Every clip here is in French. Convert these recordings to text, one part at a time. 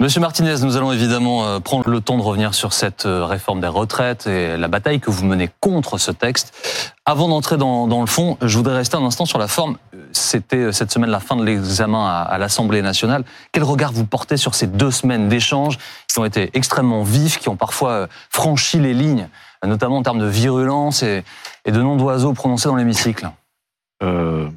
Monsieur Martinez, nous allons évidemment euh, prendre le temps de revenir sur cette euh, réforme des retraites et la bataille que vous menez contre ce texte. Avant d'entrer dans, le fond, je voudrais rester un instant sur la forme. C'était euh, cette semaine la fin de l'examen à, à l'Assemblée nationale. Quel regard vous portez sur ces deux semaines d'échanges qui ont été extrêmement vifs, qui ont parfois franchi les lignes, notamment en termes de virulence et, de noms d'oiseaux prononcés dans l'hémicycle euh...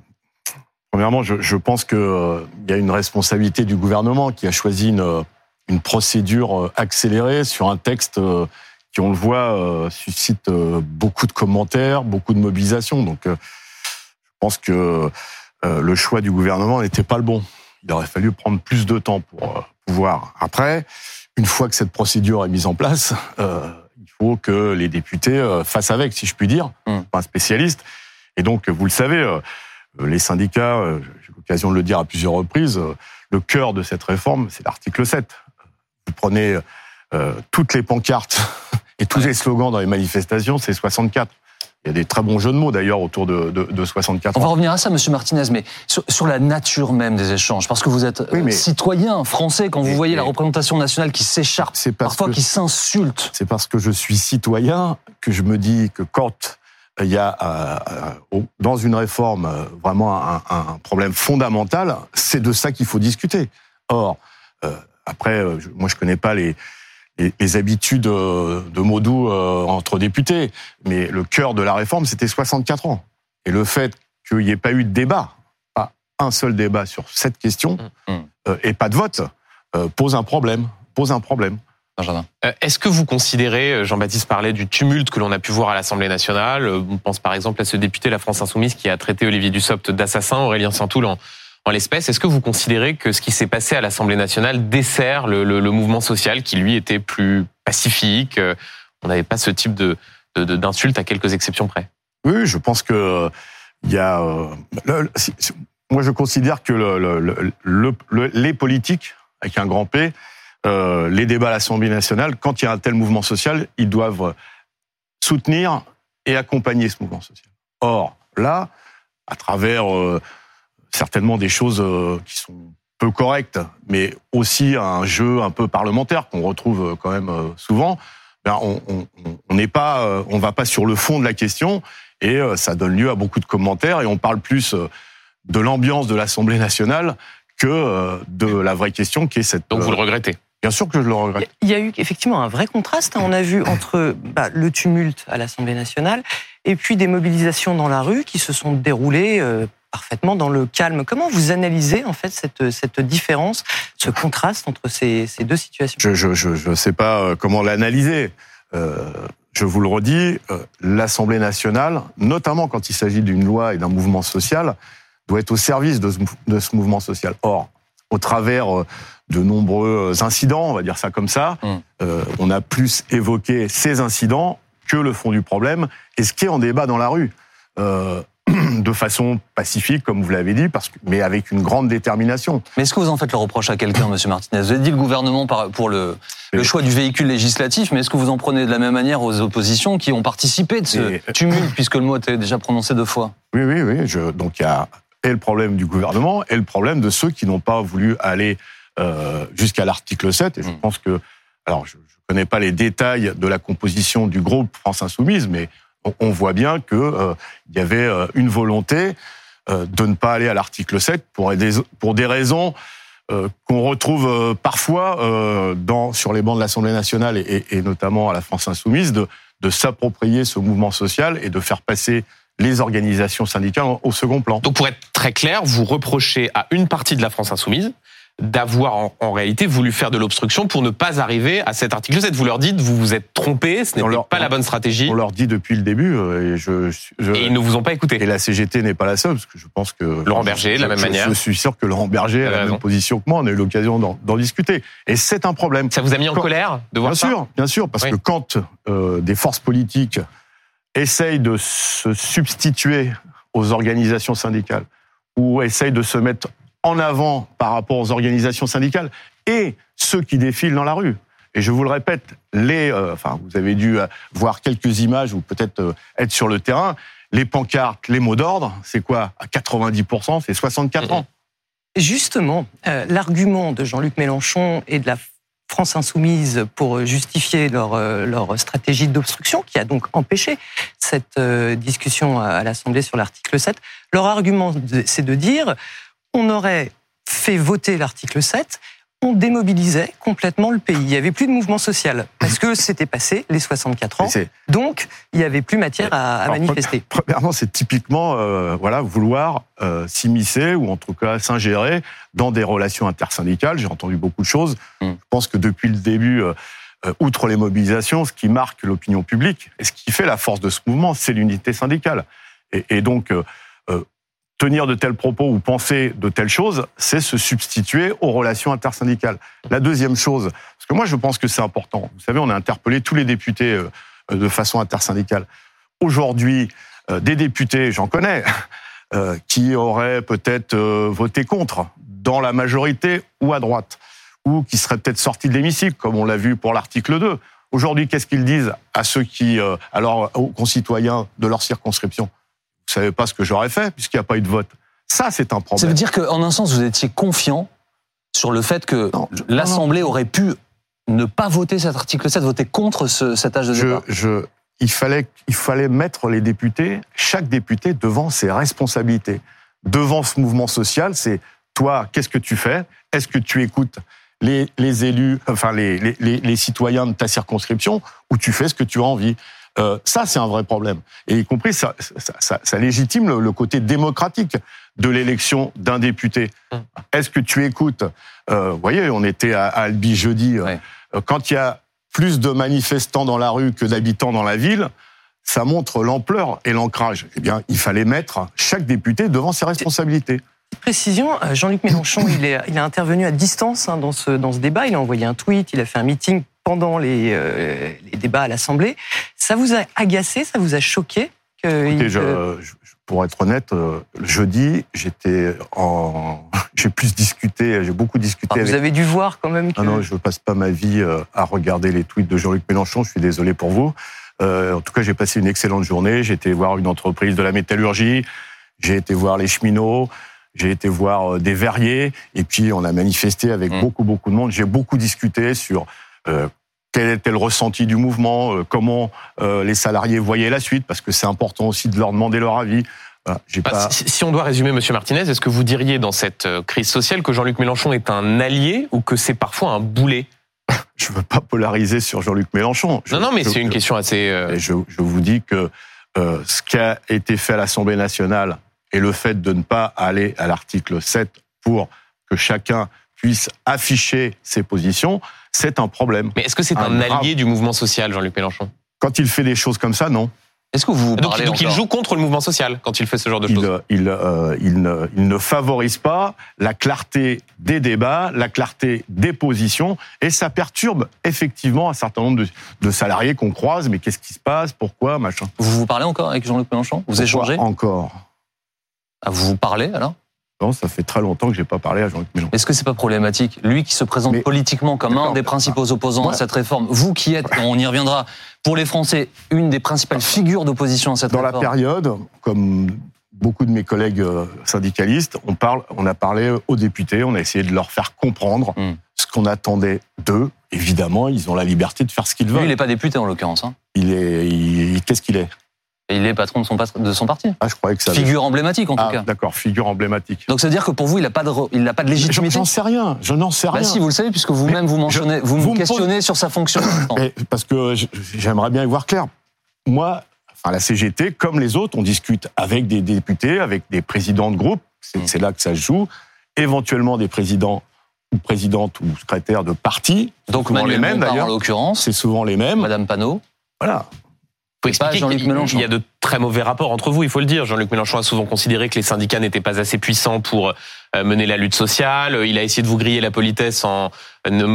Premièrement, je, pense qu'il euh, y a une responsabilité du gouvernement qui a choisi une, une procédure euh, accélérée sur un texte euh, qui, on le voit, suscite beaucoup de commentaires, beaucoup de mobilisation. Donc, je pense que le choix du gouvernement n'était pas le bon. Il aurait fallu prendre plus de temps pour pouvoir. Après, une fois que cette procédure est mise en place, faut que les députés fassent avec, si je puis dire, mmh. pas un spécialiste. Et donc, vous le savez euh, les syndicats, euh, j'ai l'occasion de le dire à plusieurs reprises, euh, le cœur de cette réforme, c'est l'article 7. Vous prenez toutes les pancartes et tous les slogans dans les manifestations, c'est 64. Il y a des très bons jeux de mots d'ailleurs autour de, de, de 64 On va revenir à ça, Monsieur Martinez, mais sur, la nature même des échanges, parce que vous êtes citoyen français, quand vous voyez la représentation nationale qui s'écharpe, parfois qui s'insulte. C'est parce que je suis citoyen que je me dis que quand il y a euh, dans une réforme euh, vraiment un, un problème fondamental. C'est de ça qu'il faut discuter. Or, euh, après, moi je connais pas les, les, les habitudes de mots doux entre députés, mais le cœur de la réforme c'était 64 ans. Et le fait qu'il n'y ait pas eu de débat, pas un seul débat sur cette question, mmh, mmh. et pas de vote, pose un problème. Pose un problème. Euh, est-ce que vous considérez, euh, Jean-Baptiste parlait du tumulte que l'on a pu voir à l'Assemblée nationale, euh, on pense par exemple à ce député de la France Insoumise qui a traité Olivier Dussopt d'assassin, Aurélien Saint-Toul en, l'espèce. Est-ce que vous considérez que ce qui s'est passé à l'Assemblée nationale dessert le, mouvement social qui, lui, était plus pacifique On n'avait pas ce type de, d'insulte à quelques exceptions près? Oui, je pense que il y a. moi, je considère que les politiques, avec un grand P, euh, les débats à l'Assemblée nationale, quand il y a un tel mouvement social, ils doivent soutenir et accompagner ce mouvement social. Or, là, à travers euh, certainement des choses euh, qui sont peu correctes, mais aussi un jeu un peu parlementaire qu'on retrouve quand même souvent, ben on n'est pas, on va pas sur le fond de la question et ça donne lieu à beaucoup de commentaires et on parle plus de l'ambiance de l'Assemblée nationale que de la vraie question qui est cette. Donc vous le regrettez Bien sûr que je le regrette. Il y a eu effectivement un vrai contraste. Hein. On a vu entre bah, le tumulte à l'Assemblée nationale et puis des mobilisations dans la rue qui se sont déroulées euh, parfaitement dans le calme. Comment vous analysez en fait cette, cette différence, ce contraste entre ces, ces deux situations? Je ne je, je sais pas euh, comment l'analyser. Euh, je vous le redis, euh, l'Assemblée nationale, notamment quand il s'agit d'une loi et d'un mouvement social, doit être au service de ce, de ce mouvement social. Or, au travers de nombreux incidents, on va dire ça comme ça. Mmh. Euh, on a plus évoqué ces incidents que le fond du problème et ce qui est en débat dans la rue. Euh, de façon pacifique, comme vous l'avez dit, parce que, mais avec une grande détermination. Mais est-ce que vous en faites le reproche à quelqu'un, Monsieur Martinez? Vous avez dit le gouvernement pour le, le choix du véhicule législatif, mais est-ce que vous en prenez de la même manière aux oppositions qui ont participé de ce tumulte, puisque le mot était déjà prononcé deux fois? Oui, oui, oui. Je, donc il y a et le problème du gouvernement et le problème de ceux qui n'ont pas voulu aller euh, jusqu'à l'article 7. Et je mm. pense que, alors je ne connais pas les détails de la composition du groupe France Insoumise, mais on, voit bien qu'il euh, y avait euh, une volonté de ne pas aller à l'article 7 pour des, pour des raisons qu'on retrouve parfois dans, sur les bancs de l'Assemblée nationale et, et, notamment à la France Insoumise, de, de s'approprier ce mouvement social et de faire passer les organisations syndicales au second plan. Donc pour être très clair, vous reprochez à une partie de la France Insoumise d'avoir en, réalité voulu faire de l'obstruction pour ne pas arriver à cet article 7. Vous leur dites, vous vous êtes trompé, ce n'est pas la bonne stratégie. On leur dit depuis le début, euh, et, je, et ils ne vous ont pas écouté. Et la CGT n'est pas la seule, parce que je pense que... Laurent Berger, de la même manière. Je suis sûr que Laurent Berger a la même position que moi, on a eu l'occasion d'en discuter. Et c'est un problème. Ça vous a mis en colère de voir bien ça Bien sûr, bien sûr, parce que quand euh, des forces politiques essayent de se substituer aux organisations syndicales, ou essayent de se mettre en avant par rapport aux organisations syndicales et ceux qui défilent dans la rue. Et je vous le répète, les, euh, enfin, vous avez dû euh, voir quelques images ou peut-être euh, être sur le terrain. les pancartes, les mots d'ordre, c'est quoi? À 90%, c'est 64 ans. Justement, l'argument de Jean-Luc Mélenchon et de la France insoumise pour justifier leur, leur stratégie d'obstruction, qui a donc empêché cette discussion à l'Assemblée sur l'article 7, leur argument, c'est de dire on aurait fait voter l'article 7 on démobilisait complètement le pays. Il n'y avait plus de mouvement social parce que c'était passé les 64 ans. Donc, il n'y avait plus matière à, manifester. Premièrement, c'est typiquement euh, voilà vouloir euh, s'immiscer ou en tout cas s'ingérer dans des relations intersyndicales. J'ai entendu beaucoup de choses. Mm. Je pense que depuis le début, euh, outre les mobilisations, ce qui marque l'opinion publique et ce qui fait la force de ce mouvement, c'est l'unité syndicale. Et, et donc tenir de tels propos ou penser de telles choses, c'est se substituer aux relations intersyndicales. La deuxième chose, parce que moi je pense que c'est important, vous savez, on a interpellé tous les députés euh, de façon intersyndicale. Aujourd'hui, euh, des députés, j'en connais, euh, qui auraient peut-être voté contre, dans la majorité ou à droite, ou qui seraient peut-être sortis de l'hémicycle, comme on l'a vu pour l'article 2. Aujourd'hui, qu'est-ce qu'ils disent à ceux qui, alors aux concitoyens de leur circonscription? Vous savez pas ce que j'aurais fait puisqu'il n'y a pas eu de vote. Ça, c'est un problème. Ça veut dire qu'en un sens, vous étiez confiant sur le fait que l'Assemblée aurait pu ne pas voter cet article 7, voter contre ce, cet âge de départ je, il, fallait, il fallait mettre les députés, chaque député, devant ses responsabilités. Devant ce mouvement social, c'est toi, qu'est-ce que tu fais? Est-ce que tu écoutes les, les élus, enfin les, les, les, citoyens de ta circonscription, ou tu fais ce que tu as envie? Euh, ça, c'est un vrai problème. Et y compris, ça, ça, ça, légitime le, côté démocratique de l'élection d'un député. Hum. Est-ce que tu écoutes euh, Vous voyez, on était à, Albi jeudi. Euh, quand il y a plus de manifestants dans la rue que d'habitants dans la ville, ça montre l'ampleur et l'ancrage. Eh bien, il fallait mettre chaque député devant ses responsabilités. Précision, Jean-Luc Mélenchon, il, est, il a intervenu à distance hein, dans, ce, dans ce débat. Il a envoyé un tweet, il a fait un meeting pendant les, euh, les débats à l'Assemblée. Ça vous a agacé, ça vous a choqué que je, pour être honnête, euh, jeudi, j'étais en, j'ai plus discuté, j'ai beaucoup discuté. Ah, vous avez dû voir quand même. Que... non, je passe pas ma vie euh, à regarder les tweets de Jean-Luc Mélenchon. Je suis désolé pour vous. Euh, en tout cas, j'ai passé une excellente journée. J'ai été voir une entreprise de la métallurgie. J'ai été voir les cheminots. J'ai été voir des verriers. Et puis, on a manifesté avec mmh. beaucoup, beaucoup de monde. J'ai beaucoup discuté sur quel était le ressenti du mouvement, euh, comment euh, les salariés voyaient la suite, parce que c'est important aussi de leur demander leur avis. Bah, si on doit résumer, Monsieur Martinez, est-ce que vous diriez dans cette crise sociale que Jean-Luc Mélenchon est un allié ou que c'est parfois un boulet? Je ne veux pas polariser sur Jean-Luc Mélenchon. non, non, mais c'est une question assez. Je, je, vous dis que ce qui a été fait à l'Assemblée nationale et le fait de ne pas aller à l'article 7 pour que chacun puisse afficher ses positions, c'est un problème. Mais est-ce que c'est un, allié du mouvement social, Jean-Luc Mélenchon? Quand il fait des choses comme ça, non. Est-ce que vous donc, donc il joue contre le mouvement social quand il fait ce genre de choses euh, il, euh, il, ne, il, ne, favorise pas la clarté des débats, la clarté des positions, et ça perturbe effectivement un certain nombre de, de salariés qu'on croise. Mais qu'est-ce qui se passe? Pourquoi? Machin. Vous vous parlez encore avec Jean-Luc Mélenchon? Vous échangez? Encore? Ah, vous vous parlez alors? Ça fait très longtemps que j'ai pas parlé à Jean-Luc Mélenchon. Est-ce que c'est pas problématique Lui qui se présente politiquement comme un des principaux opposants à cette réforme, vous qui êtes, on y reviendra, pour les Français, une des principales figures d'opposition à cette réforme. Dans la période, comme beaucoup de mes collègues euh, syndicalistes, on, parle, on a parlé aux députés, on a essayé de leur faire comprendre hmm. ce qu'on attendait d'eux. Évidemment, ils ont la liberté de faire ce qu'ils veulent. Lui, il n'est pas député en l'occurrence. Hein. Il est, qu'est-ce qu'il est? Il est patron de son, de son parti. Ah, je croyais que ça. Figure emblématique en tout ah, cas. D'accord, figure emblématique. Donc ça veut dire que pour vous, il n'a pas de, il n'a pas de légitimité. J'en sais rien. Je n'en sais bah rien. Bah si, vous le savez puisque vous-même vous mentionnez, vous, me questionnez sur sa fonction. parce que j'aimerais bien y voir clair. Moi, enfin la CGT, comme les autres, on discute avec des députés, avec des présidents de groupe. C'est mm. là que ça se joue. Éventuellement des présidents ou présidentes ou secrétaires de partis. Donc Manuel les mêmes d'ailleurs. En l'occurrence. C'est souvent les mêmes. Madame Panot. Voilà faut expliquer qu'il y a de très mauvais rapports entre vous, il faut le dire. Jean-Luc Mélenchon a souvent considéré que les syndicats n'étaient pas assez puissants pour euh, mener la lutte sociale. Il a essayé de vous griller la politesse en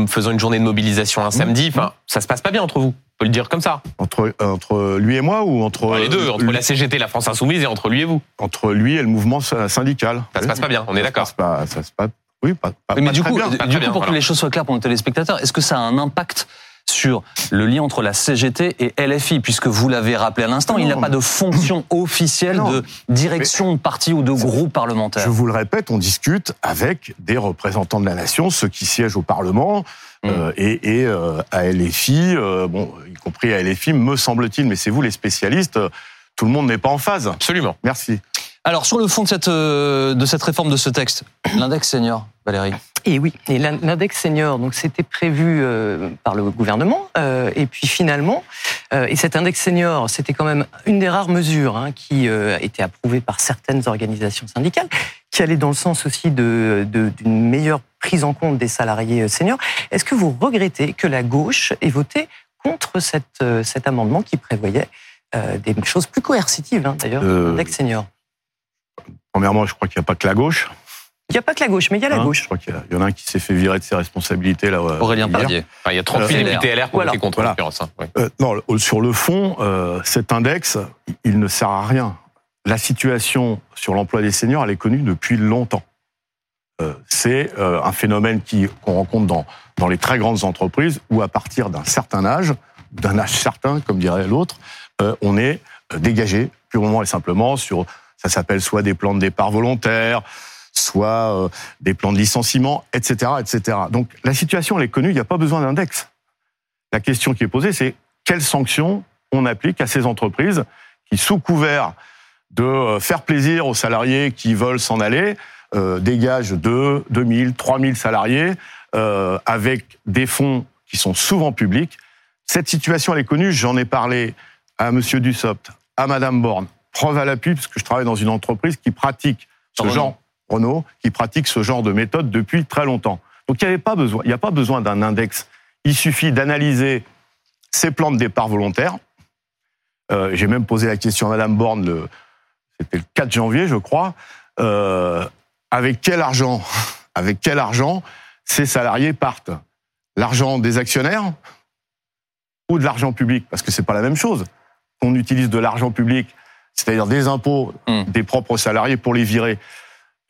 faisant une journée de mobilisation un samedi. Enfin, ça se passe pas bien entre vous. On peut le dire comme ça. Entre, entre lui et moi ou entre... les deux, entre la CGT, la France Insoumise et entre lui et vous. Entre lui et le mouvement syndical. Ça se passe pas bien, on est d'accord. Ça se passe pas... Oui, pas, mais du coup, du coup pour que les choses soient claires pour nos téléspectateurs, est-ce que ça a un impact sur le lien entre la CGT et LFI, puisque vous l'avez rappelé à l'instant, il n'y a pas de fonction officielle Non. de direction de parti ou de groupe parlementaire. Je vous le répète, on discute avec des représentants de la nation, ceux qui siègent au Parlement, Mm. euh, et, et euh, à LFI, euh, bon, y compris à LFI, me semble-t-il, mais c'est vous les spécialistes, euh, tout le monde n'est pas en phase. Absolument. Merci. Alors, sur le fond de cette, euh, de cette réforme de ce texte, l'index senior, Valérie. Et oui, et l'in- l'index senior, donc c'était prévu euh, par le gouvernement, euh, et puis finalement, euh, et cet index senior, c'était quand même une des rares mesures hein, qui a été approuvée par certaines organisations syndicales, qui allait dans le sens aussi de de- d'une meilleure prise en compte des salariés seniors. Est-ce que vous regrettez que la gauche ait voté contre cette, cet amendement qui prévoyait des choses plus coercitives, hein, d'ailleurs, l'index senior? Premièrement, je crois qu'il n'y a pas que la gauche. Il n'y a pas que la gauche, mais il y a la hein. gauche. Je crois qu'il y a- il y en a un qui s'est fait virer de ses responsabilités là. euh, Aurélien hier. Enfin, il y a 38 Euh, députés LR qui ont Voilà. contre, Voilà. hein. Ouais. Euh, non, sur le fond, euh, cet index, il ne sert à rien. La situation sur l'emploi des seniors, elle est connue depuis longtemps. Euh, c'est euh, un phénomène qui qu'on rencontre dans dans les très grandes entreprises où à partir d'un certain âge, d'un âge certain, comme dirait l'autre, euh, on est dégagé purement et simplement sur ça s'appelle soit des plans de départ volontaires, soit euh, des plans de licenciement, etc., etc. Donc la situation elle est connue, il n'y a pas besoin d'index. La question qui est posée, c'est quelles sanctions on applique à ces entreprises qui, sous couvert de euh, faire plaisir aux salariés qui veulent s'en aller, euh, dégagent 2, 2000, 3000 salariés euh, avec des fonds qui sont souvent publics. Cette situation, elle est connue. J'en ai parlé à Monsieur Dussopt, à Madame Borne. Preuve à l'appui, parce que je travaille dans une entreprise qui pratique ce genre, Renault, qui pratique ce genre de méthode depuis très longtemps. Donc il n'y avait pas besoin, il n'y a pas besoin d'un index. Il suffit d'analyser ces plans de départ volontaires. Euh, J'ai même posé la question à Madame Borne, le, c'était le 4 janvier, je crois. Euh, avec quel argent, avec quel argent ces salariés partent? L'argent des actionnaires ou de l'argent public? Parce que c'est pas la même chose. On utilise de l'argent public, c'est-à-dire des impôts Hmm. des propres salariés pour les virer.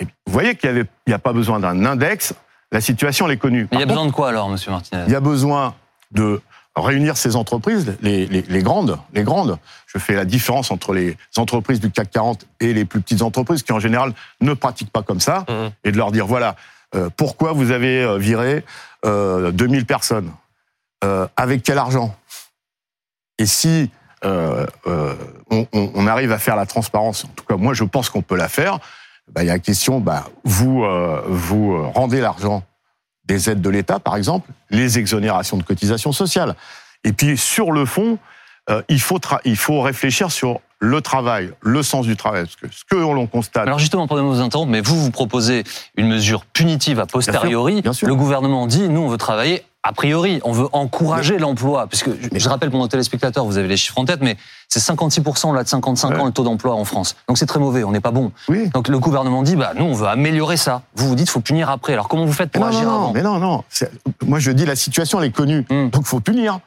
Et vous voyez qu'il n'y a pas besoin d'un index. La situation, elle est connue. Mais il y a besoin de quoi alors, Monsieur Martinez? il y a besoin de réunir ces entreprises, les, les, les grandes, les grandes. Je fais la différence entre les entreprises du CAC 40 et les plus petites entreprises qui en général ne pratiquent pas comme ça, Mhm. et de leur dire voilà euh, pourquoi vous avez euh, viré euh, 2000 personnes, Euh, avec quel argent, et si euh, euh, on, on- on arrive à faire la transparence, en tout cas moi je pense qu'on peut la faire. Bah, il y a la question, bah, vous euh, vous euh, rendez l'argent des aides de l'État, par exemple, les exonérations de cotisations sociales. Et puis, sur le fond, euh, il, faut il faut réfléchir sur le travail, le sens du travail. Parce que ce que l'on constate, Alors justement, de vous interrompre, mais vous, vous proposez une mesure punitive a posteriori. bien sûr. Le gouvernement dit, nous, on veut travailler a priori, on veut encourager l'emploi. Puisque, je- je rappelle pour nos téléspectateurs, vous avez les chiffres en tête, mais c'est 56% là de 55 ans le taux d'emploi en France. Donc c'est très mauvais, on n'est pas bon. oui. Donc le gouvernement dit, bah nous, on veut améliorer ça. Vous vous dites, faut punir après. Alors comment vous faites pour non, non, agir non, avant mais non, non. Moi, je dis la situation, elle est connue. Hmm. Donc, faut punir.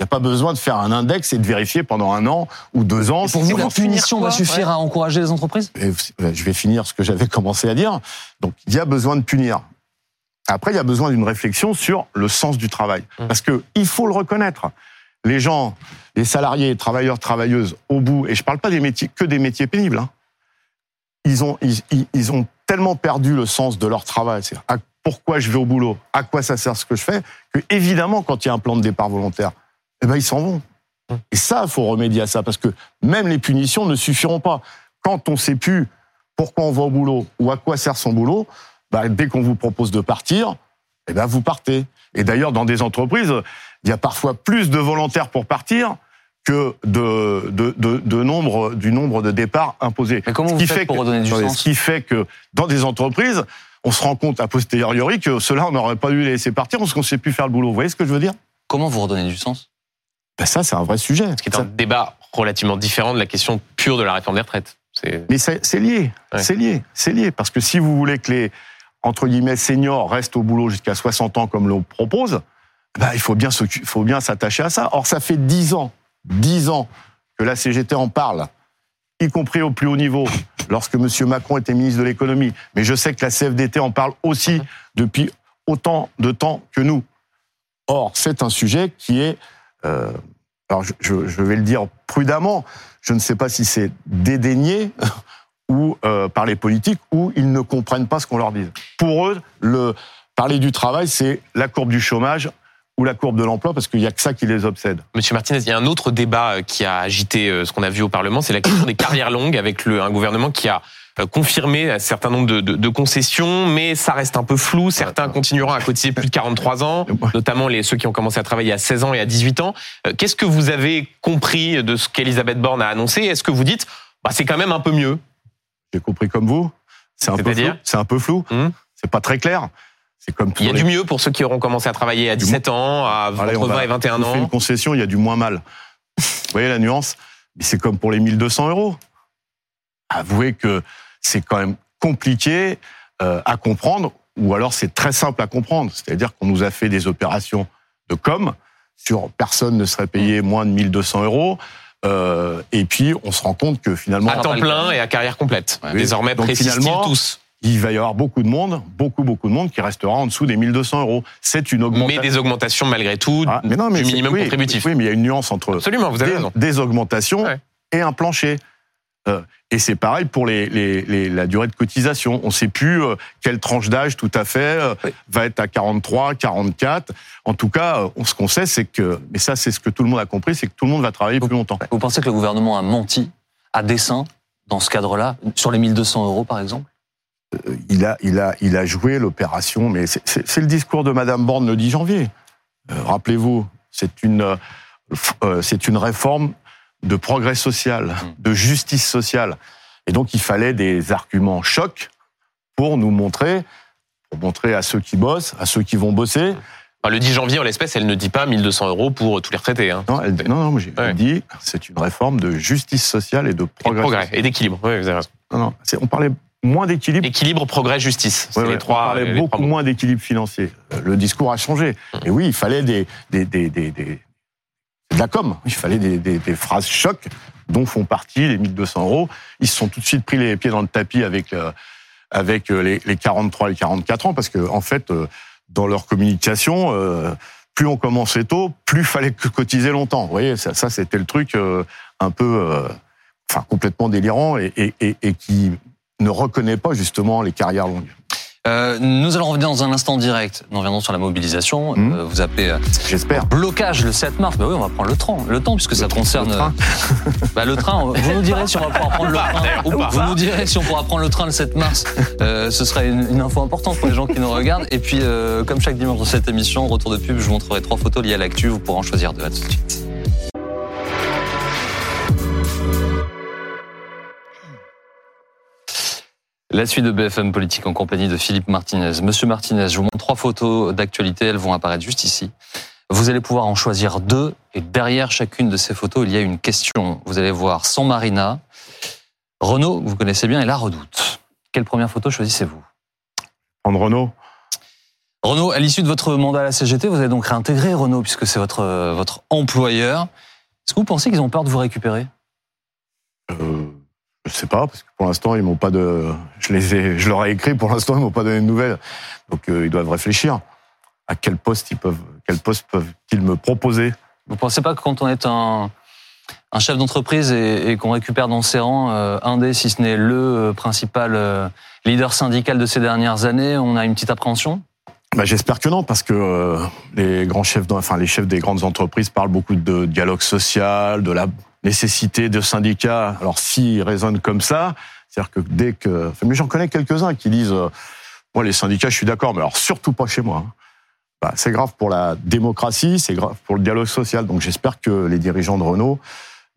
Il n'y a pas besoin de faire un index et de vérifier pendant un an ou deux ans. Et pour vous, la punition va suffire à encourager les entreprises? Et Je vais finir ce que j'avais commencé à dire. Donc, il y a besoin de punir. Après, il y a besoin d'une réflexion sur le sens du travail. Mmh. Parce que il faut le reconnaître. Les gens, les salariés, travailleurs, travailleuses, au bout, et je parle pas des métiers, que des métiers pénibles, hein, ils ont, ils, ont tellement perdu le sens de leur travail. C'est pourquoi je vais au boulot, à quoi ça sert ce que je fais, que évidemment, quand il y a un plan de départ volontaire, eh ben, ils s'en vont. Mmh. Et ça, il faut remédier à ça, parce que même les punitions ne suffiront pas. Quand on sait plus pourquoi on va au boulot ou à quoi sert son boulot, bah, dès qu'on vous propose de partir, eh ben, vous partez. Et d'ailleurs, dans des entreprises, il y a parfois plus de volontaires pour partir que de, de, de, de nombre, du nombre de départs imposés. Mais comment Ce vous qui faites fait pour que- redonner du sens Ce qui fait que dans des entreprises, on se rend compte a posteriori que cela, on n'aurait pas dû les laisser partir parce qu'on ne sait plus faire le boulot. Vous voyez ce que je veux dire? Comment vous redonnez du sens? Ben Ça, c'est un vrai sujet. Ce qui est un débat relativement différent de la question pure de la réforme des retraites. Mais c'est c'est lié, Ouais. c'est lié, c'est lié. Parce que si vous voulez que les, entre guillemets, seniors restent au boulot jusqu'à 60 ans comme l'on propose, ben, il faut bien faut bien s'attacher à ça. Or, ça fait 10 ans, 10 ans que la CGT en parle, y compris au plus haut niveau, lorsque M. Macron était ministre de l'économie. Mais je sais que la CFDT en parle aussi depuis autant de temps que nous. Or, c'est un sujet qui est, euh, alors je vais le dire prudemment, je ne sais pas si c'est dédaigné ou euh, par les politiques ou ils ne comprennent pas ce qu'on leur dit. Pour eux, le parler du travail, c'est la courbe du chômage ou la courbe de l'emploi parce qu'il n'y a que ça qui les obsède. Monsieur Martinez, il y a un autre débat euh, qui a agité euh, ce qu'on a vu au Parlement, c'est la question des carrières longues avec le, un gouvernement qui a euh, confirmé un certain nombre de, de, de, concessions, mais ça reste un peu flou. Certains continueront à cotiser plus de 43 ans, notamment les, ceux qui ont commencé à travailler à 16 ans et à 18 ans. Qu'est-ce que vous avez compris de ce qu'Elisabeth Borne a annoncé? Est-ce que vous dites, bah, c'est quand même un peu mieux? J'ai compris comme vous. C'est un, peu flou. C'est un peu flou. C'est pas très clair. C'est comme il y a du mieux pour ceux qui auront commencé à travailler à 17 ans, à 20 et 21 ans. Fait une concession, il y a du moins mal. Vous voyez la nuance? Mais c'est comme pour les 1200 euros. Avouez que c'est quand même compliqué euh, à comprendre, ou alors c'est très simple à comprendre. C'est-à-dire qu'on nous a fait des opérations de com sur personne ne serait payé moins de 1200 euros. Euh, et puis on se rend compte que finalement à temps plein et à carrière complète. Désormais, précisent tous il va y avoir beaucoup de monde, beaucoup, beaucoup de monde qui restera en dessous des 1200 euros. C'est une augmentation. Mais des augmentations malgré tout ah, mais non, mais du minimum contributif. Oui, mais il y a une nuance entre Absolument, vous avez des, des augmentations et un plancher. Euh, et c'est pareil pour les, les, les, la durée de cotisation. On ne sait plus euh, quelle tranche d'âge tout à fait euh, va être à 43, 44. En tout cas, ce qu'on sait, c'est que, mais ça c'est ce que tout le monde a compris, c'est que tout le monde va travailler plus longtemps. Vous pensez que le gouvernement a menti à dessein dans ce cadre-là, sur les 1200 euros par exemple? Il a, il a, il a joué l'opération, mais c'est le discours de Madame Borne le 10 janvier. Euh, rappelez-vous, c'est une, euh, c'est une réforme de progrès social, mmh. de justice sociale. Et donc, il fallait des arguments chocs pour nous montrer, pour montrer à ceux qui bossent, à ceux qui vont bosser. Le 10 janvier, en l'espèce, elle ne dit pas 1200 euros pour tous les retraités. Hein. Non, elle, non, non, j'ai dit, c'est une réforme de justice sociale et de progrès. Et, progrès, et d'équilibre. Oui, vous avez raison. Non, non, on parlait moins d'équilibre. Équilibre, progrès, justice. C'est les trois. On parlait beaucoup moins d'équilibre financier. Euh, le discours a changé. Hum. Et oui, il fallait des, des, des, des, des de la com. Il fallait des, des, des, phrases choc dont font partie les 1200 euros. Ils se sont tout de suite pris les pieds dans le tapis avec euh, avec euh, les, les 43 et 44 ans parce que en fait, dans leur communication. plus on commençait tôt, plus fallait cotiser longtemps. Vous voyez, ça, ça c'était le truc un peu, enfin complètement délirant et, et, et qui ne reconnaît pas justement les carrières longues. Euh, nous allons revenir dans un instant direct. Nous reviendrons sur la mobilisation. Mmh. Euh, vous appelez. Euh, J'espère. Blocage le 7 mars. Bah oui, on va prendre le train. Le temps, puisque ça concerne. Le train. bah, le train. Vous nous direz si on va pouvoir prendre le train. Vous nous direz si on pourra prendre le train le 7 mars. Euh, ce serait une, une, info importante pour les gens qui nous regardent. Et puis, euh, comme chaque dimanche dans cette émission, retour de pub, je vous montrerai trois photos liées à l'actu. Vous pourrez en choisir deux. À tout de suite. La suite de BFM Politique en compagnie de Philippe Martinez. Monsieur Martinez, je vous montre trois photos d'actualité, elles vont apparaître juste ici. Vous allez pouvoir en choisir deux et derrière chacune de ces photos, il y a une question. Vous allez voir San Marina, Renault, vous connaissez bien, et La Redoute. Quelle première photo choisissez-vous? Prendre Renault. Renault, à l'issue de votre mandat à la CGT, vous avez donc réintégré Renault puisque c'est votre, votre employeur. Est-ce que vous pensez qu'ils ont peur de vous récupérer? Euh... Je sais pas, parce que pour l'instant, ils m'ont pas de. Je les ai, je leur ai écrit. Pour l'instant, ils m'ont pas donné de nouvelles. Donc, euh, ils doivent réfléchir. À quel poste ils peuvent, quel poste peuvent-ils me proposer Vous pensez pas que quand on est un, un chef d'entreprise et, et qu'on récupère dans ses rangs euh, un des, si ce n'est le euh, principal euh, leader syndical de ces dernières années, on a une petite appréhension? Bah, J'espère que non, parce que euh, les grands chefs, enfin les chefs des grandes entreprises parlent beaucoup de dialogue social, de la nécessité de syndicats. Alors s'ils raisonnent comme ça, c'est-à-dire que dès que, enfin, mais j'en connais quelques-uns qui disent, euh, moi les syndicats, je suis d'accord, mais alors surtout pas chez moi. Hein. Bah, c'est grave pour la démocratie, c'est grave pour le dialogue social. Donc j'espère que les dirigeants de Renault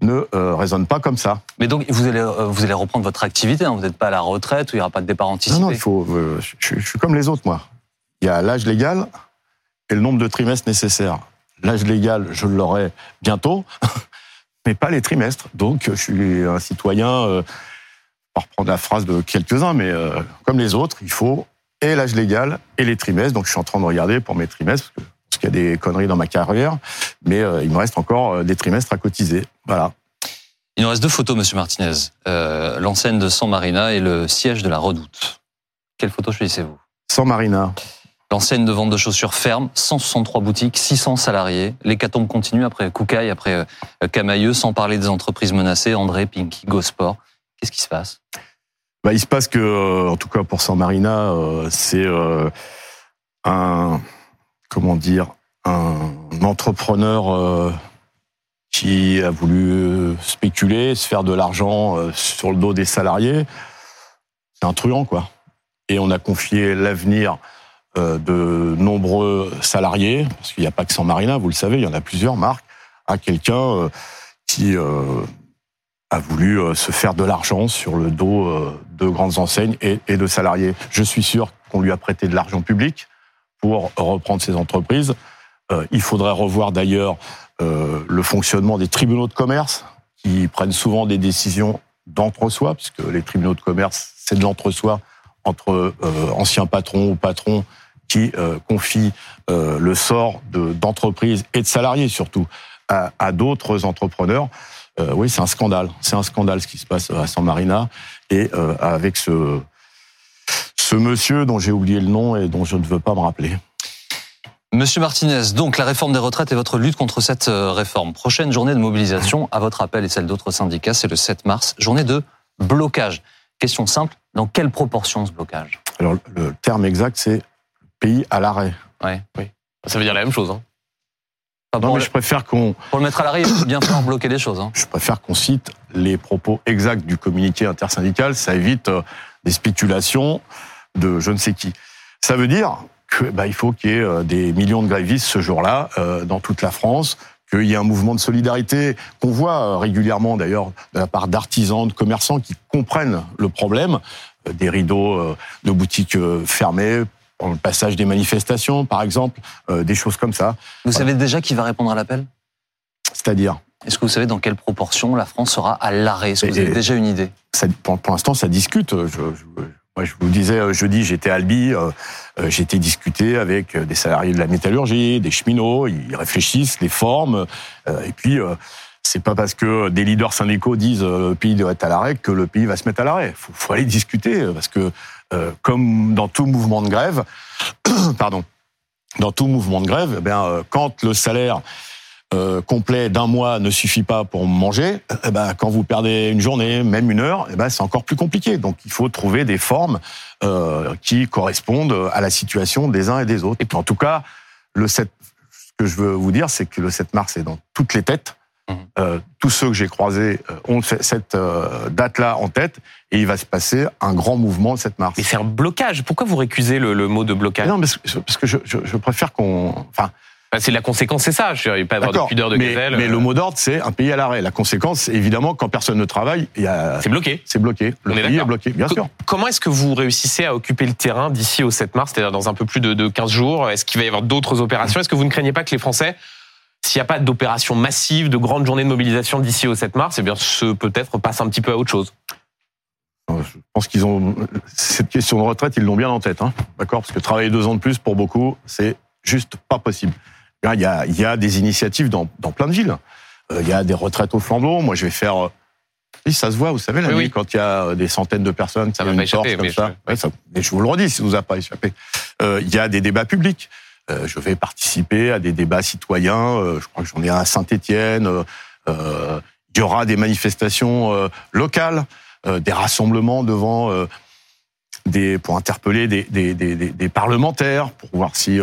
ne euh, raisonnent pas comme ça. Mais donc vous allez euh, vous allez reprendre votre activité, hein. vous n'êtes pas à la retraite où il n'y aura pas de départ anticipé? Non, non, il faut. Euh, je, je, suis comme les autres, moi. Il y a l'âge légal et le nombre de trimestres nécessaires. L'âge légal, je l'aurai bientôt. mais pas les trimestres. Donc, je suis un citoyen, euh, pour reprendre la phrase de quelques-uns, mais euh, comme les autres, il faut et l'âge légal et les trimestres. Donc, je suis en train de regarder pour mes trimestres, parce qu'il y a des conneries dans ma carrière, mais euh, il me reste encore euh, des trimestres à cotiser. Voilà. Il nous reste deux photos, Monsieur Martinez. Euh, L'enseigne de San Marina et le siège de la Redoute. Quelle photo choisissez-vous? San Marina. L'enseigne de vente de chaussures ferme, 163 boutiques, 600 salariés. L'hécatombe continue après Koukaï, après euh, Camailleux, sans parler des entreprises menacées, André, Pinky, GoSport. Qu'est-ce qui se passe? Bah, Il se passe que, euh, en tout cas pour San Marina, euh, c'est un, comment dire, un entrepreneur qui a voulu spéculer, se faire de l'argent sur le dos des salariés. C'est un truand, quoi. Et on a confié l'avenir de nombreux salariés, parce qu'il n'y a pas que San Marina, vous le savez, il y en a plusieurs marques, à quelqu'un euh, qui euh, a voulu se faire de l'argent sur le dos de grandes enseignes et de salariés. Je suis sûr qu'on lui a prêté de l'argent public pour reprendre ces entreprises. Il faudrait revoir d'ailleurs le fonctionnement des tribunaux de commerce, qui prennent souvent des décisions d'entre-soi, puisque les tribunaux de commerce, c'est de l'entre-soi entre anciens patrons ou patrons qui euh, confie euh, le sort d'entreprises et de salariés surtout à, à d'autres entrepreneurs. Euh, oui, c'est un scandale. C'est un scandale ce qui se passe à San Marina et avec ce ce monsieur dont j'ai oublié le nom et dont je ne veux pas me rappeler. Monsieur Martinez, donc la réforme des retraites et votre lutte contre cette réforme. Prochaine journée de mobilisation à votre appel et celle d'autres syndicats, c'est le 7 mars, journée de blocage. Question simple, dans quelle proportion ce blocage? Alors le terme exact c'est pays à l'arrêt. Ouais, oui. Ça veut dire la même chose. Hein. non, mais je préfère qu'on. Pour le mettre à l'arrêt, il faut bien faire bloquer les choses. Hein. Je préfère qu'on cite les propos exacts du communiqué intersyndical. Ça évite euh, des spéculations de je ne sais qui. Ça veut dire que bah, faut qu'il y ait euh, des millions de grévistes ce jour-là euh, dans toute la France, qu'il y ait un mouvement de solidarité qu'on voit régulièrement d'ailleurs de la part d'artisans, de commerçants qui comprennent le problème des rideaux de boutiques fermées le passage des manifestations, par exemple, euh, des choses comme ça. Vous savez déjà qui va répondre à l'appel? C'est-à-dire? Est-ce que vous savez dans quelle proportion la France sera à l'arrêt? Est-ce que vous avez déjà une idée? Pour, l'instant, ça discute. Je, moi, je vous disais euh, jeudi, j'étais à Albi, euh, j'étais discuté avec des salariés de la métallurgie, des cheminots, ils réfléchissent, les formes, et puis c'est pas parce que des leaders syndicaux disent le pays doit être à l'arrêt que le pays va se mettre à l'arrêt. Faut, faut aller discuter parce que euh, comme dans tout mouvement de grève, pardon, dans tout mouvement de grève, eh euh, quand le salaire euh, complet d'un mois ne suffit pas pour manger, eh ben, quand vous perdez une journée, même une heure, eh ben, c'est encore plus compliqué. Donc il faut trouver des formes qui correspondent à la situation des uns et des autres. Et en tout cas, le 7, ce que je veux vous dire, c'est que le 7 mars est dans toutes les têtes. Mhm. Euh, tous ceux que j'ai croisés euh, ont cette euh, date-là en tête et il va se passer un grand mouvement le 7 mars. Mais c'est un blocage. Pourquoi vous récusez le, mot de blocage? Non, parce que, parce que je, je, je préfère qu'on. Enfin, bah, c'est la conséquence, c'est ça. Je ne pas avoir de pudeur de mais, Mais le mot d'ordre, c'est un pays à l'arrêt. La conséquence, évidemment, quand personne ne travaille, il y a. C'est bloqué. C'est bloqué. Le On pays est, bloqué, bien sûr. Comment est-ce que vous réussissez à occuper le terrain d'ici au 7 mars, c'est-à-dire dans un peu plus de, de 15 jours? Est-ce qu'il va y avoir d'autres opérations? Est-ce que vous ne craignez pas que les Français s'il n'y a pas d'opération massive, de grandes journées de mobilisation d'ici au 7 mars, eh bien, ce peut-être passe un petit peu à autre chose. Je pense qu'ils ont cette question de retraite, ils l'ont bien en tête, hein. d'accord? Parce que travailler deux ans de plus pour beaucoup, c'est juste pas possible. Il y a, il y a des initiatives dans, dans plein de villes. Euh, il y a des retraites au flambeau. Moi, je vais faire. Oui, ça se voit, vous savez, la nuit, quand il y a des centaines de personnes ça qui ont une comme ça. Je... mais je vous le redis, si vous a pas échappé. Euh, il y a des débats publics. Euh, je vais participer à des débats citoyens. Euh, je crois que j'en ai un à Saint-Étienne. Euh, il y aura des manifestations locales, des rassemblements devant des pour interpeller des, des, des, des, parlementaires pour voir si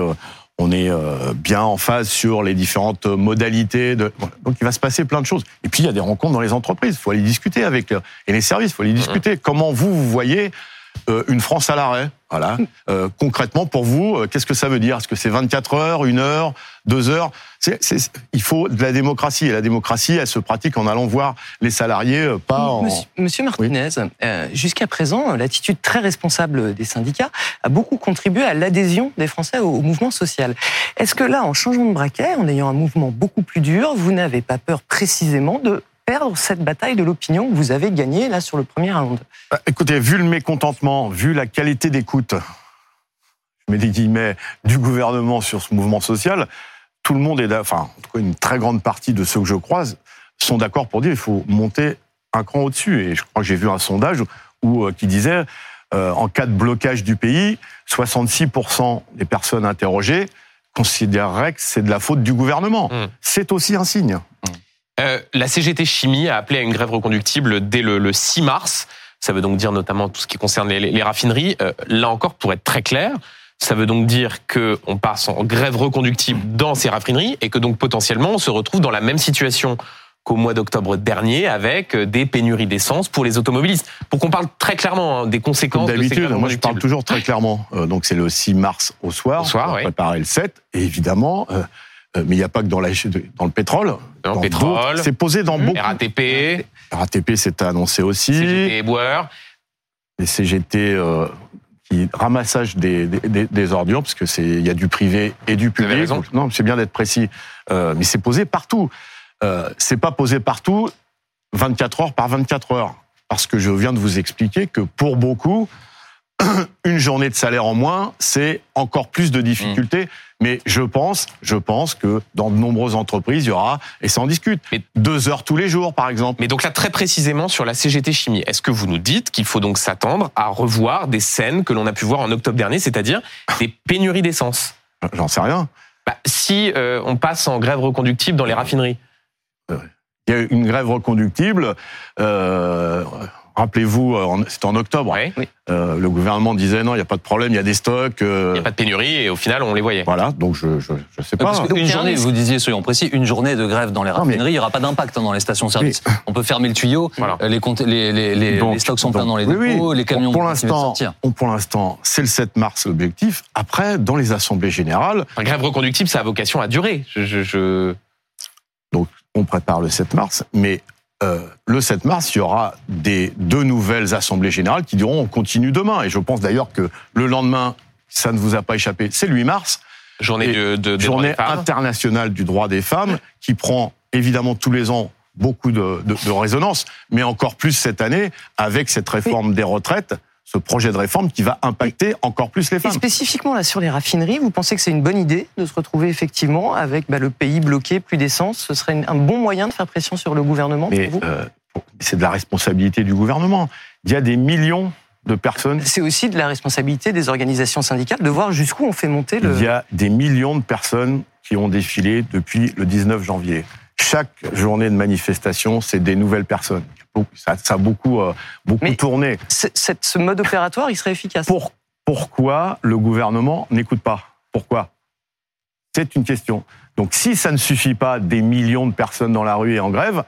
on est bien en phase sur les différentes modalités. De... Donc il va se passer plein de choses. Et puis il y a des rencontres dans les entreprises. Il faut aller discuter avec et les services. Il faut aller discuter. Comment vous vous voyez une France à l'arrêt voilà. Euh, concrètement, pour vous, euh, qu'est-ce que ça veut dire? Est-ce que c'est 24 heures, une heure, deux heures? Il faut de la démocratie. Et la démocratie, elle se pratique en allant voir les salariés, euh, pas en... Monsieur, Martinez, jusqu'à présent, l'attitude très responsable des syndicats a beaucoup contribué à l'adhésion des Français au, mouvement social. Est-ce que là, en changeant de braquet, en ayant un mouvement beaucoup plus dur, vous n'avez pas peur précisément de perdre cette bataille de l'opinion que vous avez gagnée là sur le premier round bah, Écoutez, vu le mécontentement, vu la qualité d'écoute, je mets des guillemets, du gouvernement sur ce mouvement social, tout le monde est, enfin, en tout cas, une très grande partie de ceux que je croise sont d'accord pour dire qu'il faut monter un cran au-dessus. Et je crois que j'ai vu un sondage où, euh, qui disait euh, en cas de blocage du pays, 66% des personnes interrogées considéreraient que c'est de la faute du gouvernement. Mm. C'est aussi un signe. Euh, la CGT Chimie a appelé à une grève reconductible dès le, le 6 mars. Ça veut donc dire notamment tout ce qui concerne les, les raffineries. Euh, là encore, pour être très clair, ça veut donc dire que on passe en grève reconductible dans ces raffineries et que donc potentiellement on se retrouve dans la même situation qu'au mois d'octobre dernier avec euh, des pénuries d'essence pour les automobilistes. Pour qu'on parle très clairement hein, des conséquences de ces d'habitude, moi je parle toujours très clairement. Euh, donc c'est le 6 mars au soir. Au soir, on va préparer le 7. Et évidemment, euh, mais il n'y a pas que dans, la, dans le pétrole. Dans le Dans pétrole, C'est posé dans beaucoup. RATP, RATP, c'était annoncé aussi. CGT et Boer. les CGT euh, qui ramassage des, des, ordures, parce que c'est il y a du privé et du public. Donc, non, c'est bien d'être précis, Euh, mais c'est posé partout. Euh, c'est pas posé partout, 24 heures par 24 heures, parce que je viens de vous expliquer que pour beaucoup, une journée de salaire en moins, c'est encore plus de difficultés. Mais je pense, je pense que dans de nombreuses entreprises, il y aura, et ça en discute, Mais- deux heures tous les jours, par exemple. Mais donc là, très précisément sur la CGT Chimie, est-ce que vous nous dites qu'il faut donc s'attendre à revoir des scènes que l'on a pu voir en octobre dernier, c'est-à-dire des pénuries d'essence? J'en sais rien. bah, Si euh, on passe en grève reconductible dans les raffineries, Il y a une grève reconductible. Euh, Rappelez-vous, euh, en- c'était en octobre. Euh, le gouvernement disait non, il n'y a pas de problème, il y a des stocks. euh, il n'y a pas de pénurie et au final, on les voyait. Voilà, donc je je, je sais Euh, Parce pas. qu'une Donc, il y a un journée, vous disiez, soyons précis, une journée de grève dans les Non, mais- raffineries, il n'y aura pas d'impact hein, dans les stations-service. On peut fermer le tuyau, Voilà. euh, les, comptes- les, les, les, Donc- les stocks sont pleins donc, dans les oui, oui. dépôts, les camions Pour l'instant, on- pour l'instant, c'est le 7 mars l'objectif. Après, dans les assemblées générales, Enfin, grève reconductible, ça a vocation à durer. Je, je, je- on prépare le 7 mars, mais euh, le 7 mars, il y aura des deux nouvelles assemblées générales qui diront on continue demain. Et je pense d'ailleurs que le lendemain, ça ne vous a pas échappé, c'est le 8 mars. Journée de, de, journée internationale du droit des femmes qui prend évidemment tous les ans beaucoup de, de, de résonance, mais encore plus cette année avec cette réforme des retraites, ce projet de réforme qui va impacter encore plus les Et femmes. spécifiquement là sur les raffineries, vous pensez que c'est une bonne idée de se retrouver effectivement avec bah, le pays bloqué, plus d'essence? Ce serait un bon moyen de faire pression sur le gouvernement Mais pour vous? euh, c'est de la responsabilité du gouvernement. Il y a des millions de personnes. C'est aussi de la responsabilité des organisations syndicales de voir jusqu'où on fait monter le. Il y a des millions de personnes qui ont défilé depuis le 19 janvier. Chaque journée de manifestation, c'est des nouvelles personnes. Ça, ça a beaucoup, euh, beaucoup Mais- tourné. Ce, mode opératoire, il serait efficace. Pour- pourquoi le gouvernement n'écoute pas? Pourquoi? C'est une question. Donc si ça ne suffit pas des millions de personnes dans la rue et en grève,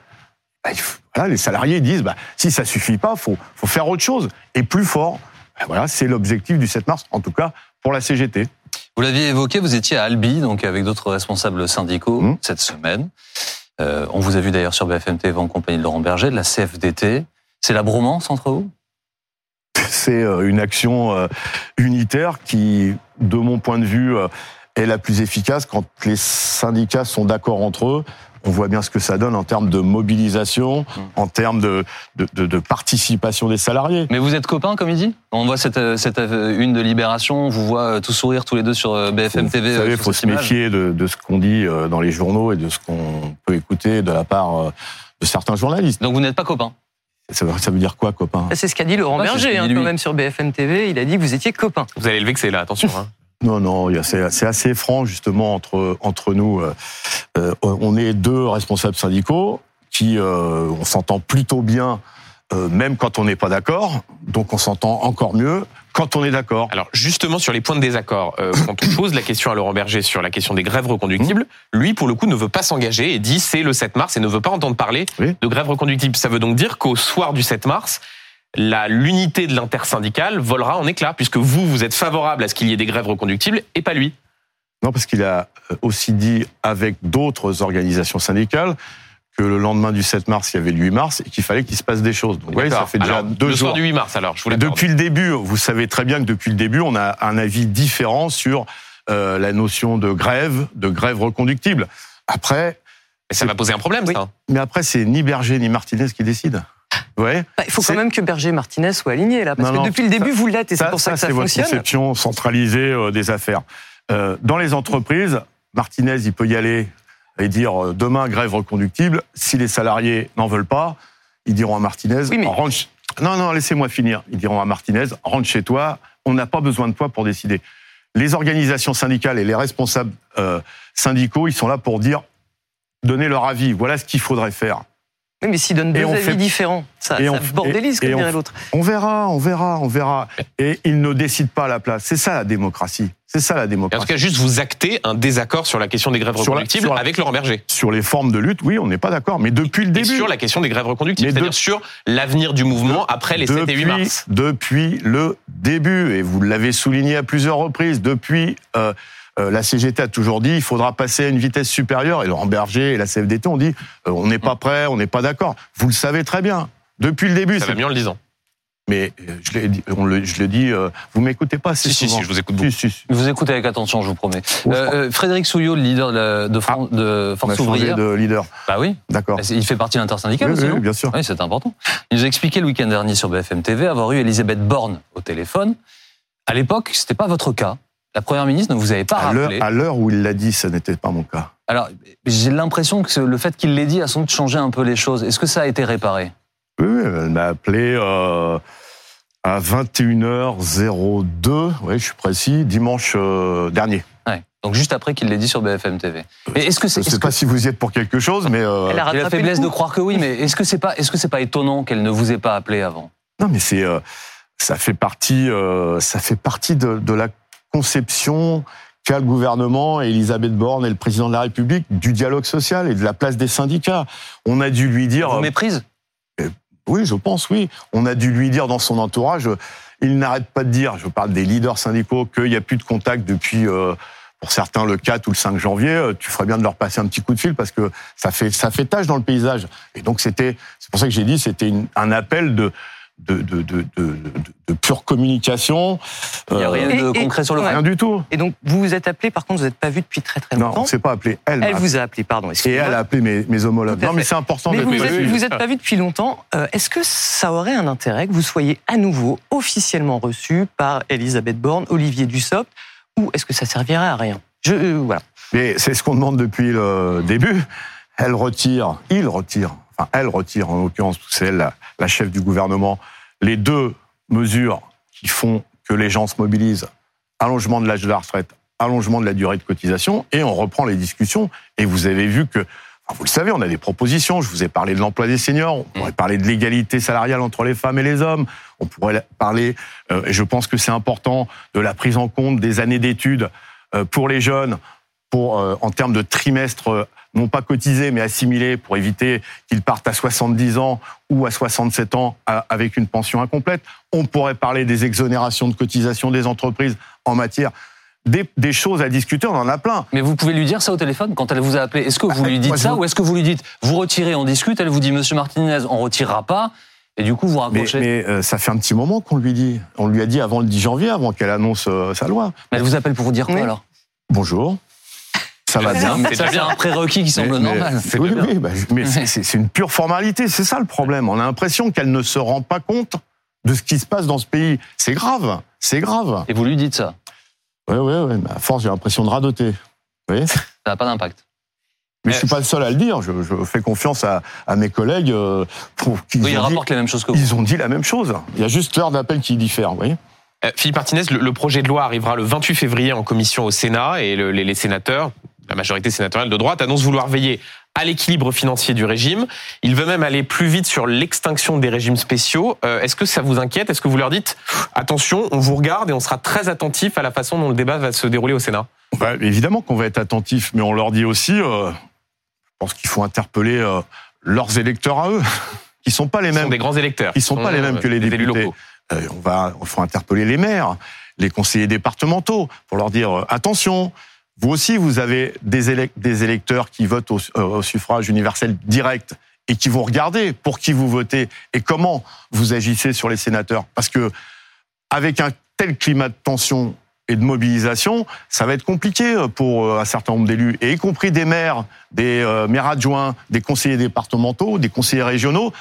bah, voilà, les salariés disent bah, si ça suffit pas, faut faut faire autre chose et plus fort. Bah, voilà, c'est l'objectif du 7 mars, en tout cas pour la CGT. Vous l'aviez évoqué, vous étiez à Albi, donc avec d'autres responsables syndicaux Mmh. cette semaine. Euh, on vous a vu d'ailleurs sur BFM TV en compagnie de Laurent Berger, de la CFDT. C'est la bromance entre vous? C'est euh, une action euh, unitaire qui, de mon point de vue, est la plus efficace quand les syndicats sont d'accord entre eux. On voit bien ce que ça donne en termes de mobilisation, en termes de, de, de- de participation des salariés. Mais vous êtes copains, comme il dit? On voit cette, euh, cette euh, une de Libération, on vous voit euh, tous sourire tous les deux sur BFM TV. Vous savez, il faut se image. méfier de, de ce qu'on dit dans les journaux et de ce qu'on peut écouter de la part de certains journalistes. Donc vous n'êtes pas copains? Ça, veut- ça veut dire quoi, copain C'est ce qu'a dit Laurent ce Berger, qu'il hein, quand même sur BFM TV. Il a dit que vous étiez copains. Vous allez le vexer là, attention. Hein. Non, non, c'est assez franc justement entre entre nous. Euh, euh, on est deux responsables syndicaux qui, euh, on s'entend plutôt bien, euh, même quand on n'est pas d'accord. Donc on s'entend encore mieux quand on est d'accord. Alors justement sur les points de désaccord, euh, quand on pose la question à Laurent Berger sur la question des grèves reconductibles, lui pour le coup ne veut pas s'engager et dit c'est le 7 mars et ne veut pas entendre parler Oui. de grève reconductible. Ça veut donc dire qu'au soir du 7 mars, l'unité de l'intersyndicale volera en éclats puisque vous vous êtes favorable à ce qu'il y ait des grèves reconductibles et pas lui. Non, parce qu'il a euh, aussi dit avec d'autres organisations syndicales que le lendemain du 7 mars, il y avait le 8 mars et qu'il fallait qu'il se passe des choses. Donc, vous voyez, ça fait déjà Alors, deux le jours. soir du 8 mars alors, je. Depuis le début, vous savez très bien que depuis le début, on a un avis différent sur euh, la notion de grève, de grève reconductible. Après, Mais ça va poser un problème Oui. ça. mais après, c'est ni Berger ni Martinez qui décident. Bah, il faut quand même que Berger et Martinez soient alignés là, parce Non, que non, depuis le début vous l'êtes et c'est pour ça, que ça c'est votre fonctionne. conception centralisée euh, des affaires. Euh, dans les entreprises, Martinez, il peut y aller et dire euh, demain grève reconductible. Si les salariés n'en veulent pas, ils diront à Martinez Oui, mais- rentre, Non, non, laissez-moi finir. Ils diront à Martinez, rentre chez toi, on n'a pas besoin de toi pour décider. Les organisations syndicales et les responsables syndicaux, ils sont là pour dire, donner leur avis. Voilà ce qu'il faudrait faire. Oui, mais s'ils donnent deux avis fait- différents, ça, et ça on- bordélise, comme dirait l'autre. On verra, on verra, on verra. Et ils ne décident pas à la place. C'est ça la démocratie. C'est ça la Et en tout démocratie. cas, juste vous actez un désaccord sur la question des grèves Sur la- reconductibles la- avec Laurent Berger. Sur les formes de lutte, oui, on n'est pas d'accord. Mais depuis le Et début. sur la question des grèves reconductibles, Mais c'est-à-dire sur l'avenir du mouvement après les 7 et 8 mars. depuis le début, et vous l'avez souligné à plusieurs reprises, depuis euh, euh, la CGT a toujours dit il faudra passer à une vitesse supérieure, et Laurent Berger et la CFDT ont dit euh, on n'est pas prêt, on n'est pas d'accord. Vous le savez très bien. Depuis le début, Ça va c'est- mieux en le disant. mais euh, je l'ai dit, on le, je le dis, euh, vous m'écoutez pas assez Si, si, souvent. si, je vous écoute beaucoup. Si, si, si. Vous écoutez avec attention, je vous promets. Euh, euh, Frédéric Souillot, le leader de, Fran- de On a Force changé de leader. Bah oui, D'accord. il fait partie de l'intersyndicale Oui, aussi, oui, bien sûr. Oui, c'est important. Il nous a expliqué le week-end dernier sur BFM TV avoir eu Elisabeth Borne au téléphone. À l'époque, c'était pas votre cas. La première ministre ne vous avait pas À rappelé. à l'heure où il l'a dit, ça n'était pas mon cas. Alors, j'ai l'impression que le fait qu'il l'ait dit a sans doute changé un peu les choses. Est-ce que ça a été réparé? Oui, elle m'a appelé euh, à 21h02, oui, je suis précis, dimanche euh, dernier. Ouais. Donc juste après qu'il l'ait dit sur BFM TV. Mais est-ce que Je ne est-ce sais que- pas si vous y êtes pour quelque chose, mais euh, Elle a la faiblesse le de croire que oui, mais est-ce que c'est pas est-ce que c'est pas étonnant qu'elle ne vous ait pas appelé avant? Non, mais c'est euh, ça fait partie, euh, ça fait partie de, de la conception qu'a le gouvernement et Elisabeth Borne et le président de la République du dialogue social et de la place des syndicats. On a dû lui dire, Vous euh, méprise oui, je pense, oui, on a dû lui dire dans son entourage, euh, il n'arrête pas de dire, je parle des leaders syndicaux, qu'il n'y a plus de contact depuis. euh, pour certains, le 4 ou le 5 janvier, tu ferais bien de leur passer un petit coup de fil parce que ça fait ça fait tâche dans le paysage. Et donc c'était, c'est pour ça que j'ai dit, c'était un appel de de, de, de, de, de- de pure communication. Il n'y a Euh, rien Et- de et- concret sur le ouais. rien du tout. Et donc, vous vous êtes appelé, par contre, vous n'êtes pas vu depuis très très Non, longtemps. on s'est pas appelé. Elle, Elle appelé. vous a appelé, pardon. et elle a appelé mes, mes homologues. Non, mais c'est important Mais de vous êtes, vous êtes pas vu depuis longtemps. Euh, Est-ce que ça aurait un intérêt que vous soyez à nouveau officiellement reçu par Elisabeth Borne, Olivier Dussopt, ou est-ce que ça servirait à rien? Je euh, voilà. Mais c'est ce qu'on demande depuis le début. Elle retire, il retire, elle retire en l'occurrence, c'est elle la, chef du gouvernement, les deux mesures qui font que les gens se mobilisent, allongement de l'âge de la retraite, allongement de la durée de cotisation, et on reprend les discussions. Et vous avez vu que, vous le savez, on a des propositions. Je vous ai parlé de l'emploi des seniors, on pourrait parler de l'égalité salariale entre les femmes et les hommes, on pourrait parler, euh, et je pense que c'est important, de la prise en compte des années d'études euh, pour les jeunes, pour, euh, en termes de trimestres, euh, non pas cotisés, mais assimilés, pour éviter qu'ils partent à 70 ans ou à 67 ans avec une pension incomplète. On pourrait parler des exonérations de cotisation des entreprises en matière des, des choses à discuter, on en a plein. Mais vous pouvez lui dire ça au téléphone quand elle vous a appelé. Est-ce que vous Bah, lui dites je ça ou est-ce que vous lui dites vous retirez, on discute Elle vous dit Monsieur Martinez, on retirera pas. Et du coup, vous Mais, raccrochez. mais, euh, ça fait un petit moment qu'on lui dit. On lui a dit avant le 10 janvier, avant qu'elle annonce euh, sa loi. Mais elle vous appelle pour vous dire quoi Oui. alors? Bonjour. Ça va bien. C'est bien. un prérequis qui semble Mais- mais- normal. C'est oui, bien. oui, bah, je- mais c'est- une pure formalité, c'est ça le problème. On a l'impression qu'elle ne se rend pas compte de ce qui se passe dans ce pays. C'est grave, c'est grave. Et vous lui dites ça. Oui, oui, oui, mais à force, j'ai l'impression de radoter. Vous voyez Ça n'a pas d'impact. mais je suis pas le seul à le dire. Je, je fais confiance à, à mes collègues euh, pour qu'ils Oui, il ont, dit, les mêmes choses que vous. ils ont dit la même chose. Il y a juste l'heure d'appel qui diffère. Vous voyez Euh, Philippe Martinez, le, le projet de loi arrivera le 28 février en commission au Sénat et le- les, les sénateurs, la majorité sénatoriale de droite, annoncent vouloir veiller à l'équilibre financier du régime. Il veut même aller plus vite sur l'extinction des régimes spéciaux. Euh, Est-ce que ça vous inquiète? Est-ce que vous leur dites attention, on vous regarde et on sera très attentif à la façon dont le débat va se dérouler au Sénat? Bah, Évidemment qu'on va être attentif, mais on leur dit aussi, euh, je pense qu'il faut interpeller euh, leurs électeurs à eux, qui sont pas les sont mêmes. des grands électeurs. Ils sont pas les mêmes que les élus députés. locaux. On va, il faut interpeller les maires, les conseillers départementaux, pour leur dire attention. Vous aussi, vous avez des, élec- des électeurs qui votent au, euh, au suffrage universel direct et qui vont regarder pour qui vous votez et comment vous agissez sur les sénateurs. Parce que avec un tel climat de tension et de mobilisation, ça va être compliqué pour euh, un certain nombre d'élus, et y compris des maires, des euh, maires adjoints, des conseillers départementaux, des conseillers régionaux,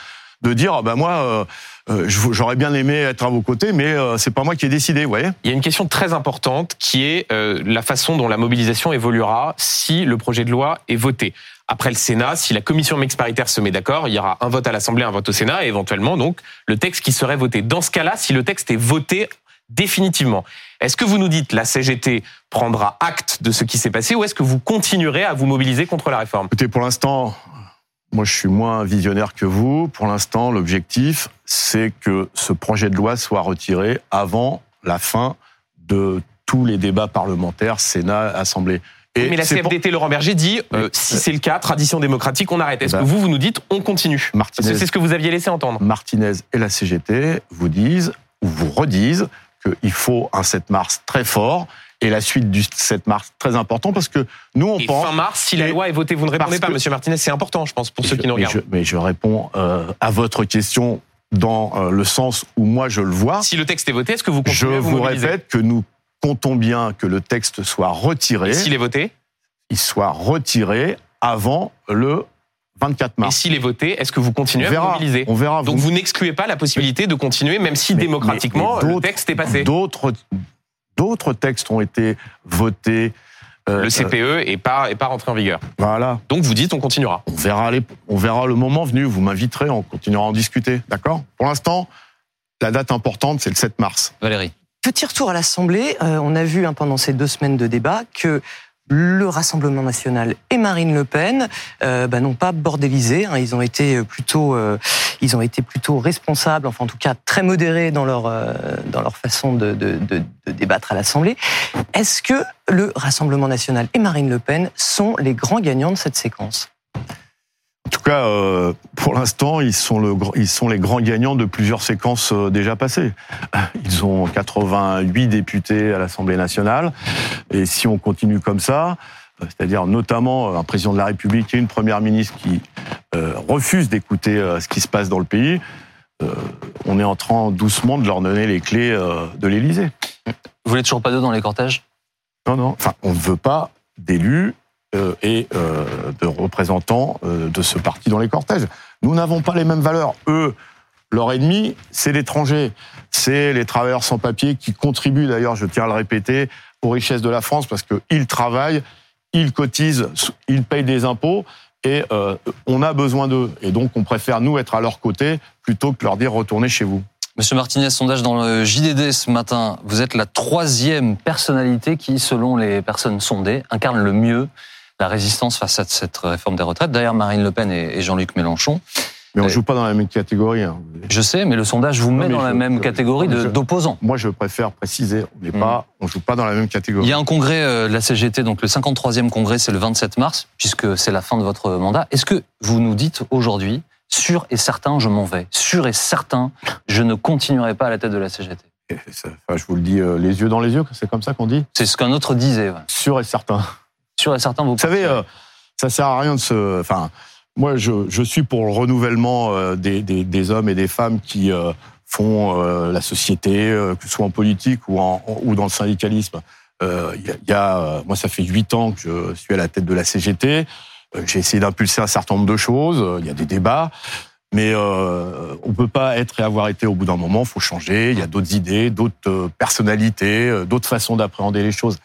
de dire, bah moi, euh, euh, j'aurais bien aimé être à vos côtés, mais euh, c'est pas moi qui ai décidé, vous voyez Il y a une question très importante qui est la façon dont la mobilisation évoluera si le projet de loi est voté. Après le Sénat, si la commission mixte paritaire se met d'accord, il y aura un vote à l'Assemblée, un vote au Sénat, et éventuellement donc le texte qui serait voté. Dans ce cas-là, si le texte est voté définitivement, est-ce que vous nous dites la CGT prendra acte de ce qui s'est passé ou est-ce que vous continuerez à vous mobiliser contre la réforme? Écoutez, pour l'instant, moi, je suis moins visionnaire que vous. Pour l'instant, l'objectif, c'est que ce projet de loi soit retiré avant la fin de tous les débats parlementaires, Sénat, Assemblée. Et mais la CFDT, Laurent Berger, dit euh, si c'est le cas, tradition démocratique, on arrête. Est-ce bah, que vous, vous nous dites on continue? Martinez, C'est ce que vous aviez laissé entendre. Martinez et la CGT vous disent, ou vous redisent, qu'il faut un 7 mars très fort et la suite du 7 mars très important parce que nous on et pense. Fin mars, si la loi est votée, vous ne répondez pas, Monsieur Martinez, c'est important, je pense, pour ceux qui nous regardent. Mais je, réponds euh, à votre question dans euh, le sens où moi je le vois. Si le texte est voté, est-ce que vous continuez Je à vous, vous répète que nous comptons bien que le texte soit retiré. s'il est voté Il soit retiré avant le 24 mars. Et s'il est voté, est-ce que vous continuez à vous mobiliser On verra. Donc vous, n'excluez pas la possibilité de continuer, même si démocratiquement le texte est passé. D'autres D'autres textes ont été votés. Euh, le CPE euh, est pas est pas rentré en vigueur. Voilà. Donc vous dites on continuera. On verra les, on verra le moment venu. Vous m'inviterez, on continuera à en discuter. D'accord? Pour l'instant, la date importante c'est le 7 mars. Valérie. Petit retour à l'Assemblée. Euh, on a vu hein, pendant ces deux semaines de débat que le Rassemblement national et Marine Le Pen euh, bah, n'ont pas bordélisé. Hein. ils ont été plutôt, euh, ils ont été plutôt responsables, enfin en tout cas très modérés dans leur euh, façon de, débattre à l'Assemblée. Est-ce que le Rassemblement national et Marine Le Pen sont les grands gagnants de cette séquence? en tout cas, euh, pour l'instant, ils sont le, ils sont les grands gagnants de plusieurs séquences euh, déjà passées. Ils ont 88 députés à l'Assemblée nationale, et si on continue comme ça, euh, c'est-à-dire notamment un président de la République et une première ministre qui euh, refusent d'écouter ce qui se passe dans le pays, on est en train doucement de leur donner les clés de l'Élysée. Vous voulez toujours pas d'eux dans les cortèges? Non, non. Enfin, on ne veut pas d'élus euh, et euh, de représentants euh, de ce parti dans les cortèges. Nous n'avons pas les mêmes valeurs. Eux, leur ennemi, c'est l'étranger. C'est les travailleurs sans papier qui contribuent, d'ailleurs, je tiens à le répéter, aux richesses de la France parce qu'ils travaillent, ils cotisent, ils payent des impôts et on a besoin d'eux. Et donc, on préfère, nous, être à leur côté plutôt que leur dire retournez chez vous. Monsieur Martinez, sondage dans le JDD ce matin. Vous êtes la troisième personnalité qui, selon les personnes sondées, incarne le mieux la résistance face à cette réforme des retraites. D'ailleurs, Marine Le Pen et Jean-Luc Mélenchon. Mais on ne joue pas dans la même catégorie. Hein. Je sais, mais le sondage vous met dans la même catégorie d'opposants. Moi, je préfère préciser, on n'est pas, hmm. on joue pas dans la même catégorie. Il y a un congrès euh, de la CGT, donc le 53e congrès, c'est le 27 mars, puisque c'est la fin de votre mandat. Est-ce que vous nous dites aujourd'hui, sûr et certain, je m'en vais, sûr et certain, je ne continuerai pas à la tête de la CGT je vous le dis euh, les yeux dans les yeux, c'est comme ça qu'on dit? C'est ce qu'un autre disait. Sûr et certain sur certains. Vous, vous savez, euh, ça sert à rien de se. Enfin, moi, je, je suis pour le renouvellement euh, des, des, des, hommes et des femmes qui euh, font la société, que ce soit en politique ou, en, ou dans le syndicalisme. Il y, a, moi, ça fait huit ans que je suis à la tête de la CGT. J'ai essayé d'impulser un certain nombre de choses. Il y a des débats. Mais euh, on peut pas être et avoir été au bout d'un moment. Il faut changer. Il y a d'autres idées, d'autres personnalités, d'autres façons d'appréhender les choses.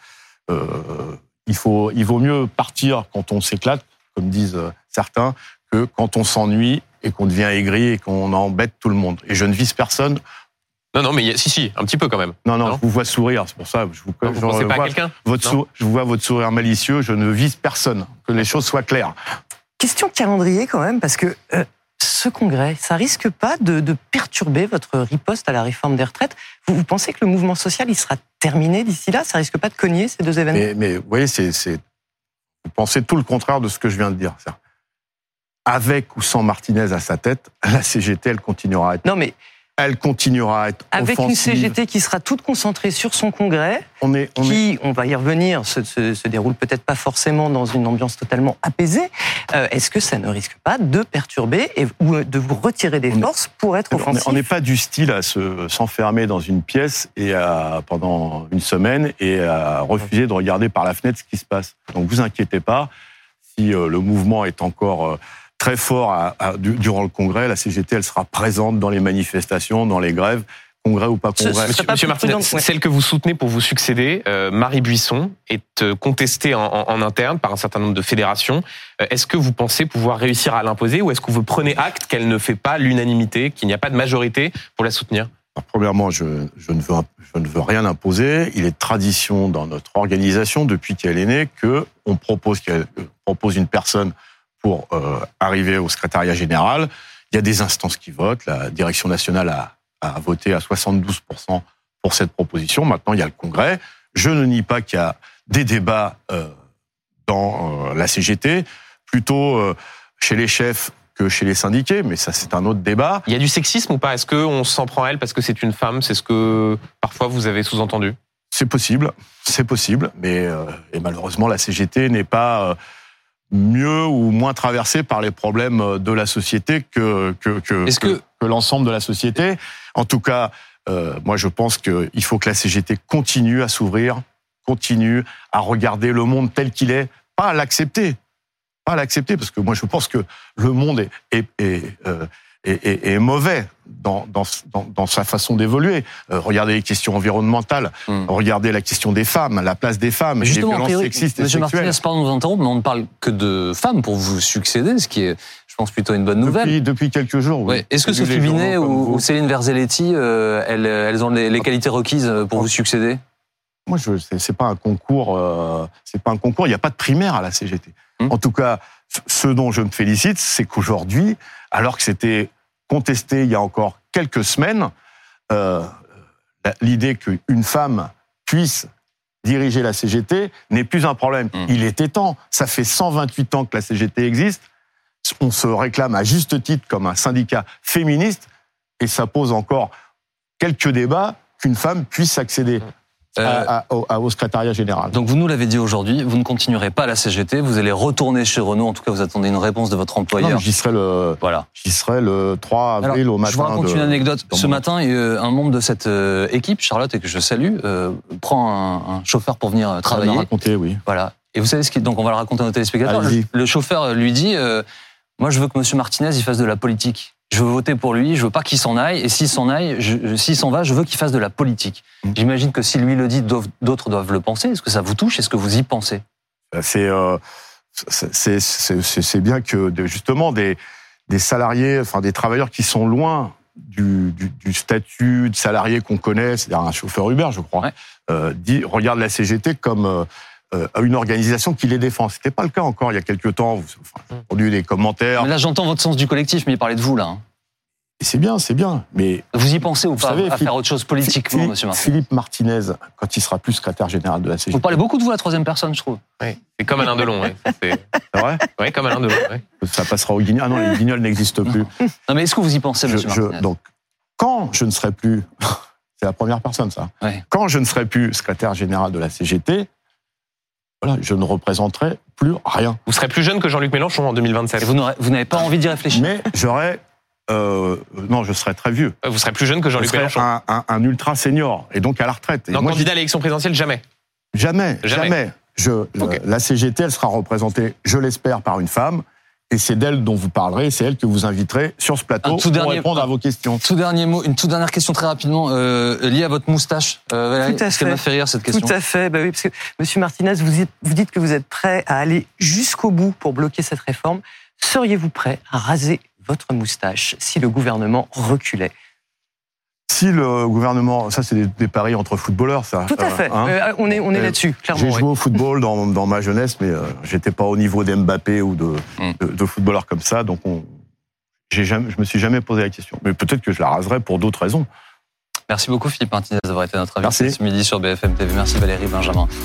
Euh, il, faut, il vaut mieux partir quand on s'éclate, comme disent euh, certains, que quand on s'ennuie et qu'on devient aigri et qu'on embête tout le monde. Et je ne vise personne. Non, non, mais si, si, un petit peu quand même. Non, non, je vous vois sourire, c'est pour ça. Je vous, non, vous pas à quelqu'un votre Je vous vois votre sourire malicieux, je ne vise personne. Que les choses soient claires. Question de calendrier quand même, parce que euh, ce congrès, ça risque pas de, de, perturber votre riposte à la réforme des retraites? Vous, vous, pensez que le mouvement social, il sera terminé d'ici là? Ça risque pas de cogner ces deux événements? Mais, mais, vous voyez, c'est, vous pensez tout le contraire de ce que je viens de dire. Avec ou sans Martinez à sa tête, la CGT, elle continuera à être. Non, mais elle continuera à être avec une CGT qui sera toute concentrée sur son congrès, on est, on qui, on va y revenir, se, se, se déroule peut-être pas forcément dans une ambiance totalement apaisée. Euh, Est-ce que ça ne risque pas de perturber et, ou de vous retirer des forces pour être offensif On n'est pas du style à se s'enfermer dans une pièce et à, pendant une semaine et à refuser de regarder par la fenêtre ce qui se passe. Donc vous inquiétez pas, si euh, le mouvement est encore euh, très fort à- à- du- durant le congrès. La CGT, elle sera présente dans les manifestations, dans les grèves, congrès ou pas congrès. ce Monsieur, ouais. celle que vous soutenez pour vous succéder, euh, Marie Buisson, est euh, contestée en, en- en interne par un certain nombre de fédérations. Euh, est-ce que vous pensez pouvoir réussir à l'imposer ou est-ce que vous prenez acte qu'elle ne fait pas l'unanimité, qu'il n'y a pas de majorité pour la soutenir? Alors, premièrement, je, je ne veux, je ne veux rien imposer. Il est de tradition dans notre organisation, depuis qu'elle est née, que on propose, qu'elle propose une personne pour euh, arriver au secrétariat général. Il y a des instances qui votent. La direction nationale a, a voté à 72% pour cette proposition. Maintenant, il y a le Congrès. Je ne nie pas qu'il y a des débats euh, dans euh, la CGT, plutôt euh, chez les chefs que chez les syndiqués, mais ça c'est un autre débat. Il y a du sexisme ou pas? Est-ce qu'on s'en prend à elle parce que c'est une femme? C'est ce que parfois vous avez sous-entendu? C'est possible, c'est possible, mais euh, et malheureusement la CGT n'est pas euh, mieux ou moins traversée par les problèmes de la société que que que- que l'ensemble de la société. En tout cas, euh, moi je pense qu'il faut que la CGT continue à s'ouvrir, continue à regarder le monde tel qu'il est, pas à l'accepter, pas à l'accepter, parce que moi je pense que le monde est est, est, euh, est- est- est mauvais dans, dans, dans, dans sa façon d'évoluer. Euh, regardez les questions environnementales, Hmm. regardez la question des femmes, la place des femmes, les violences priori, sexistes et Monsieur sexuelles. Martinez, pardon de vous interrompre, mais on ne parle que de femmes pour vous succéder, ce qui est, je pense, plutôt une bonne nouvelle. Depuis, depuis quelques jours, oui. Ouais. Est-ce que Sophie Binet ou, Céline Verzelletti, euh, elles, elles ont les, les qualités requises pour vous succéder? Moi, je c'est c'est pas un concours. euh, c'est pas un concours. Il n'y a pas de primaire à la CGT. Hmm. En tout cas, ce- dont je me félicite, c'est qu'aujourd'hui, alors que c'était contesté il y a encore quelques semaines, euh, l'idée qu'une femme puisse diriger la CGT n'est plus un problème. Hmm. Il était temps. Ça fait 128 ans que la CGT existe. On se réclame à juste titre comme un syndicat féministe et ça pose encore quelques débats qu'une femme puisse accéder Euh, à- à- au, secrétariat général. Donc vous nous l'avez dit aujourd'hui, vous ne continuerez pas à la CGT, vous allez retourner chez Renault, en tout cas vous attendez une réponse de votre employeur. J'y serai le, Voilà. j'y serai le 3 avril Alors, au matin. je vous raconte de- une anecdote. Ce mon- matin, euh, un membre de cette euh, équipe, Charlotte, et que je salue, euh, prend un, un chauffeur pour venir euh, Ça m'a travailler. raconté, oui. Voilà. Et vous savez ce qui, donc on va le raconter à nos téléspectateurs. Le, chauffeur lui dit, euh, moi je veux que Monsieur Martinez il fasse de la politique. Je veux voter pour lui, je veux pas qu'il s'en aille, et s'il s'en aille, s'il s'en va, je veux qu'il fasse de la politique. Mm. J'imagine que si lui le dit, d'autres doivent le penser. Est-ce que ça vous touche? Est-ce que vous y pensez? C'est, euh, c'est, c'est bien que justement des, des salariés, enfin des travailleurs qui sont loin du, du, du statut de salarié qu'on connaît, c'est-à-dire un chauffeur Uber, je crois, Ouais. euh, dit, regarde la CGT comme euh, euh, une organisation qui les défend. C'était pas le cas encore il y a quelques temps. Vous- Enfin, j'ai entendu des commentaires. Mais Là j'entends votre sens du collectif, mais il parlait de vous là. hein. Et c'est bien, c'est bien. Mais Vous y pensez ou Vous pas savez, à Philippe- faire autre chose politiquement, Philippe, Monsieur Martinez Philippe Martinez, quand il sera plus secrétaire général de la CGT, Vous parlez beaucoup de vous à la troisième personne, je trouve. Ouais. C'est comme Alain Delon. Ouais. C'est vrai? Ouais, comme Alain Delon. ouais. Ça passera au guignol. Ah non, les guignols n'existent plus. Non mais est-ce que vous y pensez, Monsieur je- Martinez? donc, quand je ne serai plus, c'est la première personne ça, Ouais. quand je ne serai plus secrétaire général de la CGT, voilà, je ne représenterai plus rien. Vous serez plus jeune que Jean-Luc Mélenchon en 2027. Et vous n'avez pas envie d'y réfléchir Mais j'aurai, euh, non, je serai très vieux. Vous serez plus jeune que Je Jean-Luc Mélenchon. un, un- un ultra senior et donc à la retraite. Et Non, moi, candidat à l'élection présidentielle, jamais. Jamais, Jamais. jamais. Je, Ok. La CGT, elle sera représentée, je l'espère, par une femme. Et c'est d'elle dont vous parlerez, c'est elle que vous inviterez sur ce plateau tout pour dernier- répondre à vos questions. Tout dernier mot, une toute dernière question très rapidement euh, liée à votre moustache. Euh, Tout à parce qu'elle fait. m'a fait rire cette question. Tout à fait. Bah oui, parce que Monsieur Martinez, vous, dites- vous dites que vous êtes prêt à aller jusqu'au bout pour bloquer cette réforme. Seriez-vous prêt à raser votre moustache si le gouvernement reculait? Si le gouvernement, ça c'est des, des paris entre footballeurs, ça. Tout à euh, fait. hein. Euh, on est, on est Euh, là-dessus, clairement. J'ai oui. joué au football dans, dans ma jeunesse, mais euh, j'étais pas au niveau d'Mbappé ou de, Mm. de, de footballeurs comme ça, donc on, j'ai jamais, je me suis jamais posé la question. Mais peut-être que je la raserai pour d'autres raisons. Merci beaucoup Philippe Martinez d'avoir été notre invité Merci. ce midi sur BFM TV. Merci Valérie Benjamin.